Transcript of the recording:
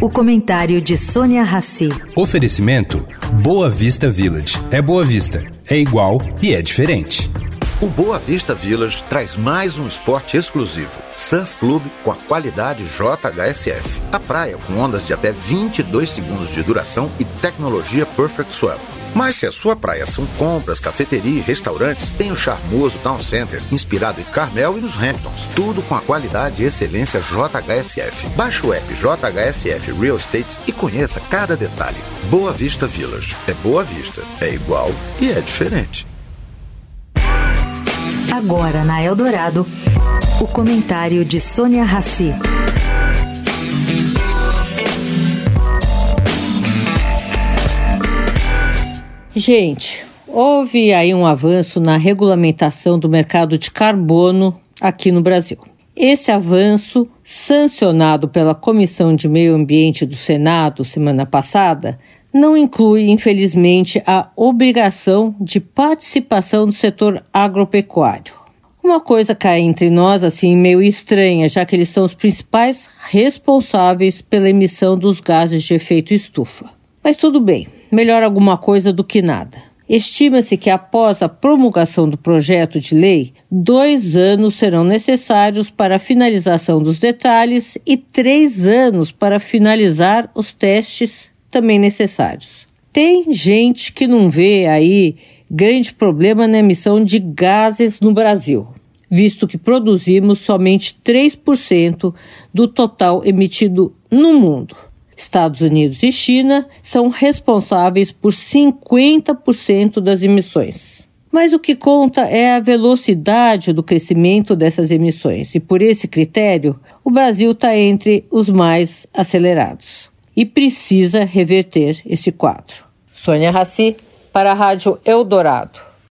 O comentário de Sônia Rassi. Oferecimento Boa Vista Village. É Boa Vista, é igual e é diferente. O Boa Vista Village traz mais um esporte exclusivo. Surf Club com a qualidade JHSF. A praia com ondas de até 22 segundos de duração e tecnologia Perfect Swell. Mas se a sua praia são compras, cafeteria e restaurantes, tem o charmoso Town Center, inspirado em Carmel e nos Hamptons. Tudo com a qualidade e excelência JHSF. Baixe o app JHSF Real Estate e conheça cada detalhe. Boa Vista Village. É Boa Vista. É igual e é diferente. Agora na Eldorado, o comentário de Sônia Rassi. Gente, houve aí um avanço na regulamentação do mercado de carbono aqui no Brasil. Esse avanço, sancionado pela Comissão de Meio Ambiente do Senado semana passada, não inclui, infelizmente, a obrigação de participação do setor agropecuário. Uma coisa cai entre nós assim meio estranha, já que eles são os principais responsáveis pela emissão dos gases de efeito estufa. Mas tudo bem, melhor alguma coisa do que nada. Estima-se que após a promulgação do projeto de lei, dois anos serão necessários para a finalização dos detalhes e três anos para finalizar os testes também necessários. Tem gente que não vê aí grande problema na emissão de gases no Brasil, visto que produzimos somente 3% do total emitido no mundo. Estados Unidos e China são responsáveis por 50% das emissões. Mas o que conta é a velocidade do crescimento dessas emissões, e por esse critério, o Brasil está entre os mais acelerados e precisa reverter esse quadro. Sônia Raci, para a Rádio Eldorado.